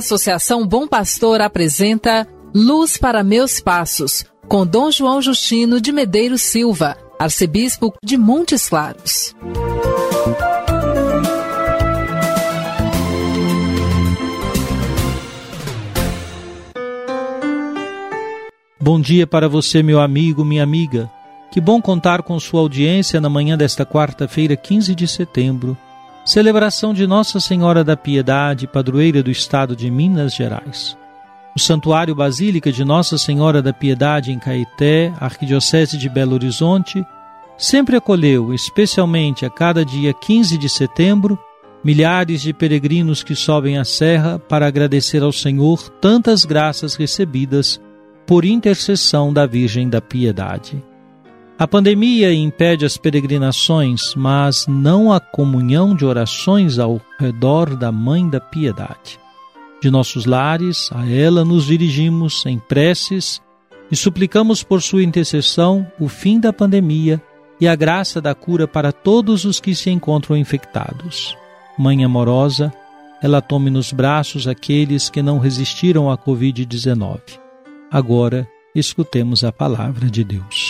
Associação Bom Pastor apresenta Luz para Meus Passos, com Dom João Justino de Medeiros Silva, arcebispo de Montes Claros. Bom dia para você, meu amigo, minha amiga. Que bom contar com sua audiência na manhã desta quarta-feira, 15 de setembro, celebração de Nossa Senhora da Piedade, padroeira do estado de Minas Gerais. O Santuário Basílica de Nossa Senhora da Piedade em Caeté, Arquidiocese de Belo Horizonte, sempre acolheu, especialmente a cada dia 15 de setembro, milhares de peregrinos que sobem a serra para agradecer ao Senhor tantas graças recebidas por intercessão da Virgem da Piedade. A pandemia impede as peregrinações, mas não a comunhão de orações ao redor da Mãe da Piedade. De nossos lares, a ela nos dirigimos em preces e suplicamos por sua intercessão o fim da pandemia e a graça da cura para todos os que se encontram infectados. Mãe amorosa, ela tome nos braços aqueles que não resistiram à Covid-19. Agora, escutemos a palavra de Deus.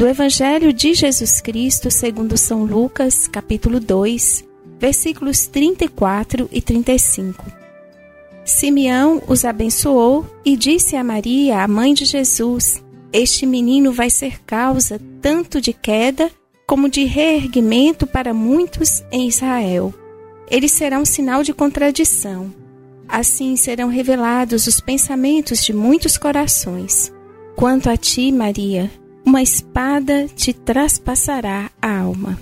Do Evangelho de Jesus Cristo, segundo São Lucas, capítulo 2, versículos 34 e 35. Simeão os abençoou e disse a Maria, a mãe de Jesus: Este menino vai ser causa tanto de queda como de reerguimento para muitos em Israel. Ele será um sinal de contradição. Assim serão revelados os pensamentos de muitos corações. Quanto a ti, Maria, uma espada te traspassará a alma.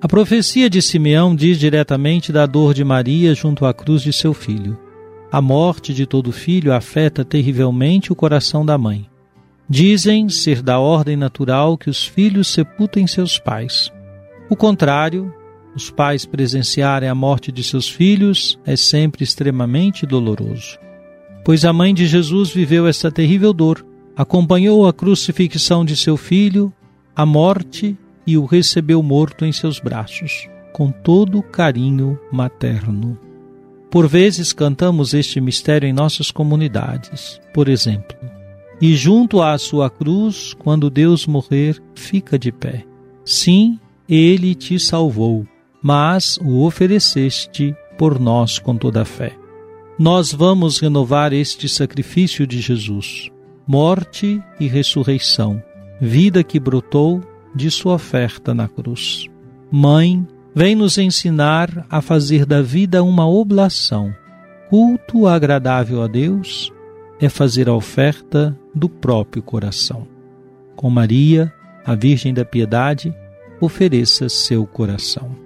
A profecia de Simeão diz diretamente da dor de Maria junto à cruz de seu filho. A morte de todo filho afeta terrivelmente o coração da mãe. Dizem ser da ordem natural que os filhos sepultem seus pais. O contrário, os pais presenciarem a morte de seus filhos é sempre extremamente doloroso. Pois a mãe de Jesus viveu esta terrível dor, acompanhou a crucifixão de seu filho, a morte e o recebeu morto em seus braços, com todo o carinho materno. Por vezes cantamos este mistério em nossas comunidades, por exemplo. E junto à sua cruz, quando Deus morrer, fica de pé. Sim, ele te salvou, mas o ofereceste por nós com toda a fé. Nós vamos renovar este sacrifício de Jesus, morte e ressurreição, vida que brotou de sua oferta na cruz. Mãe, vem nos ensinar a fazer da vida uma oblação. Culto agradável a Deus é fazer a oferta do próprio coração. Com Maria, a Virgem da Piedade, ofereça seu coração.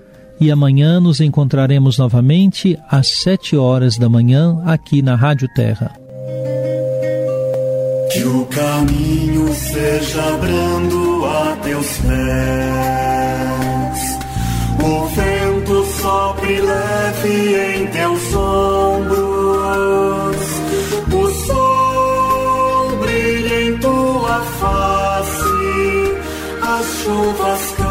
e amanhã nos encontraremos novamente às sete horas da manhã aqui na Rádio Terra. Que o caminho seja brando a teus pés. O vento sopre leve em teus ombros. O sol brilha em tua face. As chuvas